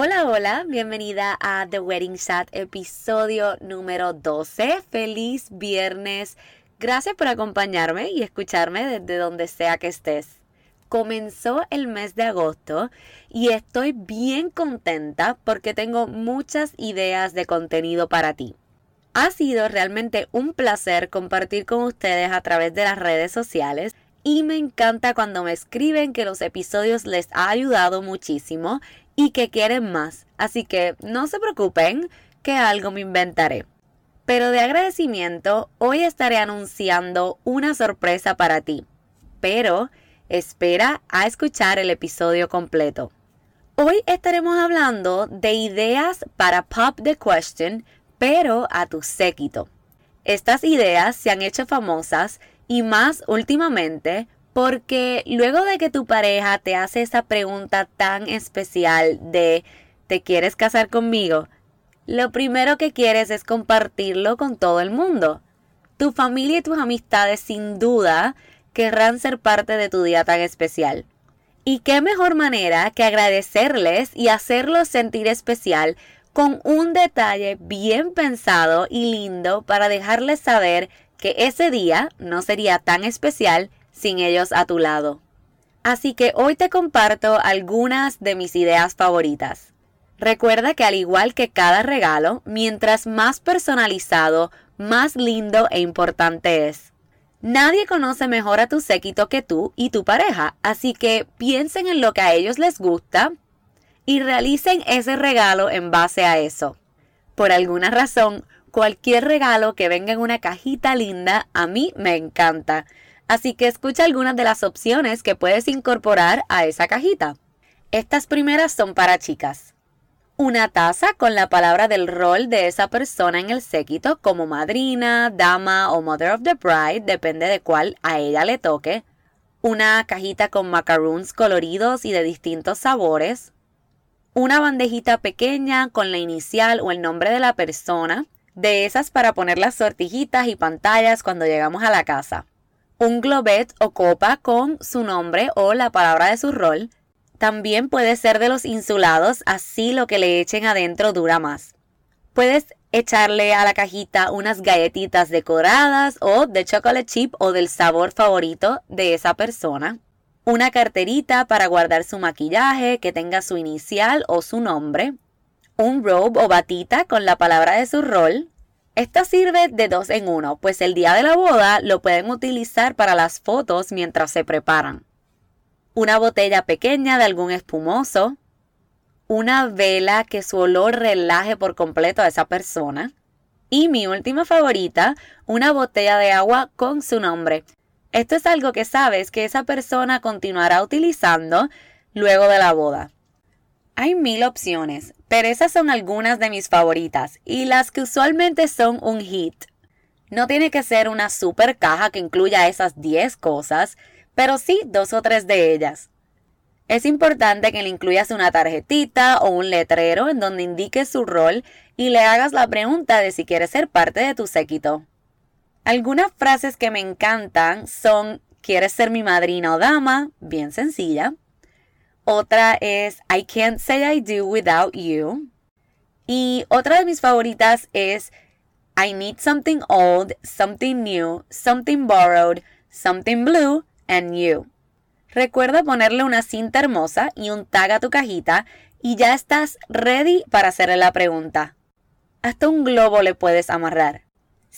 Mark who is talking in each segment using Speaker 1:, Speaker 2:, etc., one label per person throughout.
Speaker 1: Hola, hola, bienvenida a The Wedding Chat, episodio número 12. Feliz viernes. Gracias por acompañarme y escucharme desde donde sea que estés. Comenzó el mes de agosto y estoy bien contenta porque tengo muchas ideas de contenido para ti. Ha sido realmente un placer compartir con ustedes a través de las redes sociales y me encanta cuando me escriben que los episodios les ha ayudado muchísimo y que quieren más. Así que no se preocupen que algo me inventaré. Pero de agradecimiento, hoy estaré anunciando una sorpresa para ti. Pero espera a escuchar el episodio completo. Hoy estaremos hablando de ideas para Pop the Question, pero a tu séquito. Estas ideas se han hecho famosas y más últimamente porque luego de que tu pareja te hace esa pregunta tan especial de ¿te quieres casar conmigo? Lo primero que quieres es compartirlo con todo el mundo. Tu familia y tus amistades sin duda querrán ser parte de tu día tan especial. Y qué mejor manera que agradecerles y hacerlos sentir especial con un detalle bien pensado y lindo para dejarles saber que ese día no sería tan especial sin ellos a tu lado. Así que hoy te comparto algunas de mis ideas favoritas. Recuerda que al igual que cada regalo, mientras más personalizado, más lindo e importante es. Nadie conoce mejor a tu séquito que tú y tu pareja, así que piensen en lo que a ellos les gusta y realicen ese regalo en base a eso. Por alguna razón, cualquier regalo que venga en una cajita linda a mí me encanta. Así que escucha algunas de las opciones que puedes incorporar a esa cajita. Estas primeras son para chicas. Una taza con la palabra del rol de esa persona en el séquito como madrina, dama o mother of the bride, depende de cuál a ella le toque. Una cajita con macaroons coloridos y de distintos sabores. Una bandejita pequeña con la inicial o el nombre de la persona, de esas para poner las sortijitas y pantallas cuando llegamos a la casa un globet o copa con su nombre o la palabra de su rol. También puede ser de los insulados, así lo que le echen adentro dura más. Puedes echarle a la cajita unas galletitas decoradas o de chocolate chip o del sabor favorito de esa persona. Una carterita para guardar su maquillaje que tenga su inicial o su nombre. Un robe o batita con la palabra de su rol esta sirve de dos en uno, pues el día de la boda lo pueden utilizar para las fotos mientras se preparan. Una botella pequeña de algún espumoso. Una vela que su olor relaje por completo a esa persona. Y mi última favorita, una botella de agua con su nombre. Esto es algo que sabes que esa persona continuará utilizando luego de la boda. Hay mil opciones, pero esas son algunas de mis favoritas y las que usualmente son un hit. No tiene que ser una super caja que incluya esas 10 cosas, pero sí dos o tres de ellas. Es importante que le incluyas una tarjetita o un letrero en donde indiques su rol y le hagas la pregunta de si quiere ser parte de tu séquito. Algunas frases que me encantan son ¿Quieres ser mi madrina o dama? Bien sencilla. Otra es I Can't Say I Do Without You. Y otra de mis favoritas es I Need Something Old, Something New, Something Borrowed, Something Blue, and You. Recuerda ponerle una cinta hermosa y un tag a tu cajita y ya estás ready para hacerle la pregunta. Hasta un globo le puedes amarrar.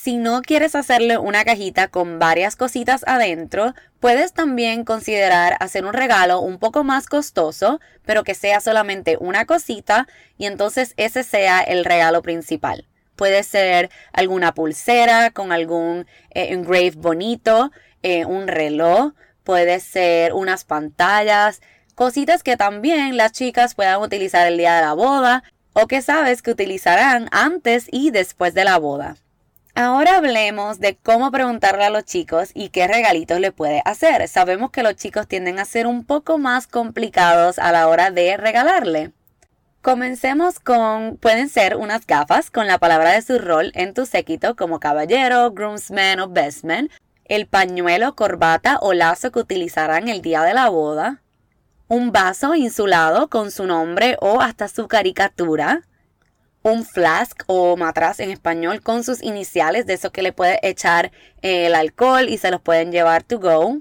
Speaker 1: Si no quieres hacerle una cajita con varias cositas adentro, puedes también considerar hacer un regalo un poco más costoso, pero que sea solamente una cosita y entonces ese sea el regalo principal. Puede ser alguna pulsera con algún eh, engrave bonito, eh, un reloj, puede ser unas pantallas, cositas que también las chicas puedan utilizar el día de la boda o que sabes que utilizarán antes y después de la boda. Ahora hablemos de cómo preguntarle a los chicos y qué regalitos le puede hacer. Sabemos que los chicos tienden a ser un poco más complicados a la hora de regalarle. Comencemos con, pueden ser unas gafas con la palabra de su rol en tu séquito como caballero, groomsman o bestman, el pañuelo, corbata o lazo que utilizarán el día de la boda, un vaso insulado con su nombre o hasta su caricatura, un flask o matraz en español con sus iniciales, de eso que le puede echar eh, el alcohol y se los pueden llevar to go.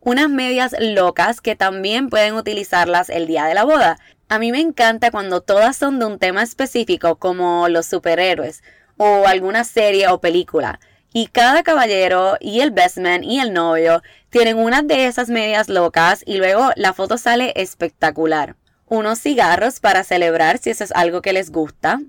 Speaker 1: Unas medias locas que también pueden utilizarlas el día de la boda. A mí me encanta cuando todas son de un tema específico como los superhéroes o alguna serie o película. Y cada caballero y el best man y el novio tienen una de esas medias locas y luego la foto sale espectacular unos cigarros para celebrar si eso es algo que les gusta,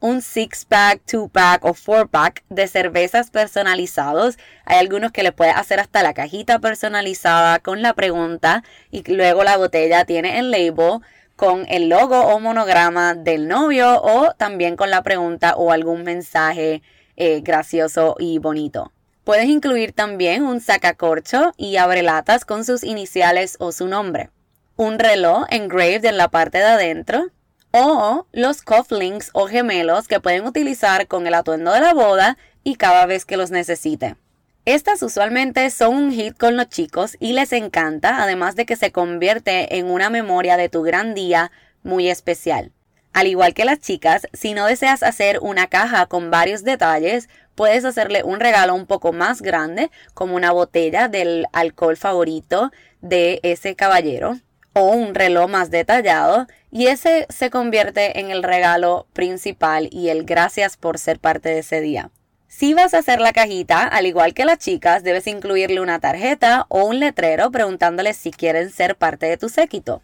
Speaker 1: un six-pack, two-pack o four-pack de cervezas personalizados. Hay algunos que le puede hacer hasta la cajita personalizada con la pregunta y luego la botella tiene el label con el logo o monograma del novio o también con la pregunta o algún mensaje eh, gracioso y bonito. Puedes incluir también un sacacorcho y abrelatas con sus iniciales o su nombre un reloj engraved en la parte de adentro o los cufflinks o gemelos que pueden utilizar con el atuendo de la boda y cada vez que los necesite. Estas usualmente son un hit con los chicos y les encanta, además de que se convierte en una memoria de tu gran día muy especial. Al igual que las chicas, si no deseas hacer una caja con varios detalles, puedes hacerle un regalo un poco más grande, como una botella del alcohol favorito de ese caballero o un reloj más detallado y ese se convierte en el regalo principal y el gracias por ser parte de ese día. Si vas a hacer la cajita, al igual que las chicas, debes incluirle una tarjeta o un letrero preguntándole si quieren ser parte de tu séquito.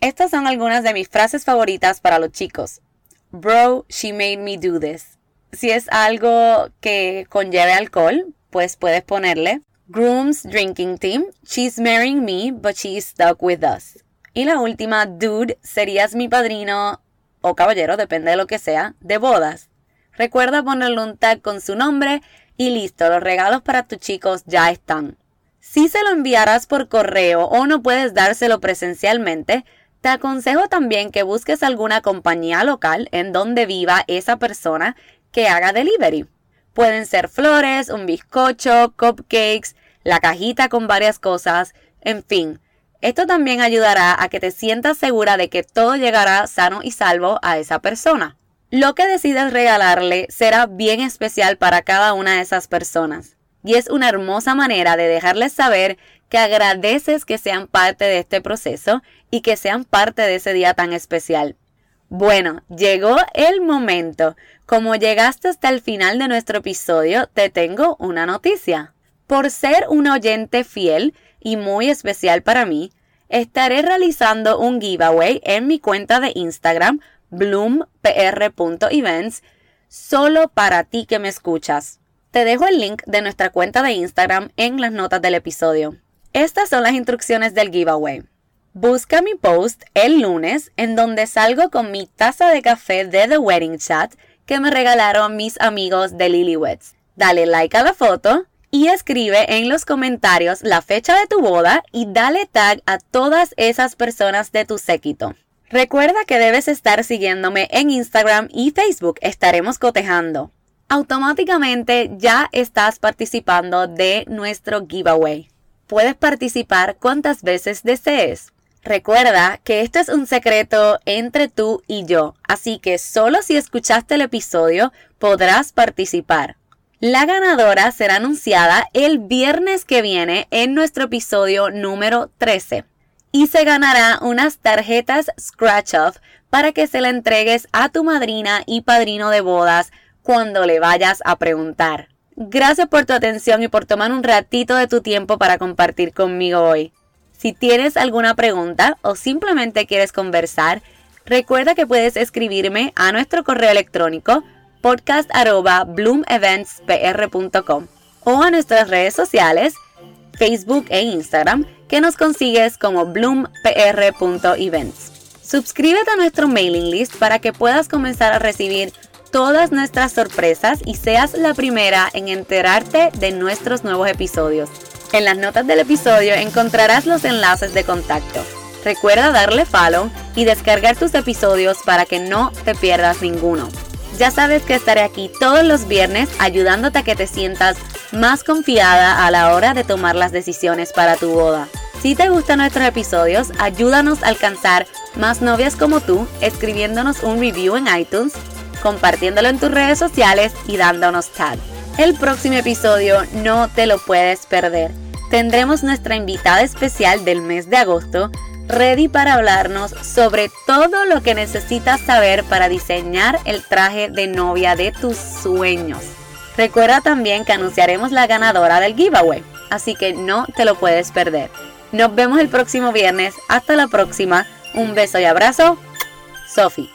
Speaker 1: Estas son algunas de mis frases favoritas para los chicos. Bro, she made me do this. Si es algo que conlleve alcohol, pues puedes ponerle Groom's drinking team. She's marrying me, but she's stuck with us. Y la última, dude, serías mi padrino o caballero, depende de lo que sea, de bodas. Recuerda ponerle un tag con su nombre y listo, los regalos para tus chicos ya están. Si se lo enviarás por correo o no puedes dárselo presencialmente, te aconsejo también que busques alguna compañía local en donde viva esa persona que haga delivery. Pueden ser flores, un bizcocho, cupcakes, la cajita con varias cosas, en fin, esto también ayudará a que te sientas segura de que todo llegará sano y salvo a esa persona. Lo que decides regalarle será bien especial para cada una de esas personas. Y es una hermosa manera de dejarles saber que agradeces que sean parte de este proceso y que sean parte de ese día tan especial. Bueno, llegó el momento. Como llegaste hasta el final de nuestro episodio, te tengo una noticia. Por ser un oyente fiel, y muy especial para mí, estaré realizando un giveaway en mi cuenta de Instagram bloompr.events solo para ti que me escuchas. Te dejo el link de nuestra cuenta de Instagram en las notas del episodio. Estas son las instrucciones del giveaway. Busca mi post el lunes en donde salgo con mi taza de café de The Wedding Chat que me regalaron mis amigos de Lilyweds. Dale like a la foto y escribe en los comentarios la fecha de tu boda y dale tag a todas esas personas de tu séquito. Recuerda que debes estar siguiéndome en Instagram y Facebook, estaremos cotejando. Automáticamente ya estás participando de nuestro giveaway. Puedes participar cuantas veces desees. Recuerda que esto es un secreto entre tú y yo, así que solo si escuchaste el episodio podrás participar. La ganadora será anunciada el viernes que viene en nuestro episodio número 13 y se ganará unas tarjetas Scratch Off para que se la entregues a tu madrina y padrino de bodas cuando le vayas a preguntar. Gracias por tu atención y por tomar un ratito de tu tiempo para compartir conmigo hoy. Si tienes alguna pregunta o simplemente quieres conversar, recuerda que puedes escribirme a nuestro correo electrónico podcast.bloomeventspr.com o a nuestras redes sociales, Facebook e Instagram, que nos consigues como bloompr.events. Suscríbete a nuestro mailing list para que puedas comenzar a recibir todas nuestras sorpresas y seas la primera en enterarte de nuestros nuevos episodios. En las notas del episodio encontrarás los enlaces de contacto. Recuerda darle follow y descargar tus episodios para que no te pierdas ninguno. Ya sabes que estaré aquí todos los viernes ayudándote a que te sientas más confiada a la hora de tomar las decisiones para tu boda. Si te gustan nuestros episodios, ayúdanos a alcanzar más novias como tú escribiéndonos un review en iTunes, compartiéndolo en tus redes sociales y dándonos tag. El próximo episodio no te lo puedes perder. Tendremos nuestra invitada especial del mes de agosto, ready para hablarnos sobre todo lo que necesitas saber para diseñar el traje de novia de tus sueños. Recuerda también que anunciaremos la ganadora del giveaway, así que no te lo puedes perder. Nos vemos el próximo viernes. Hasta la próxima. Un beso y abrazo. Sophie.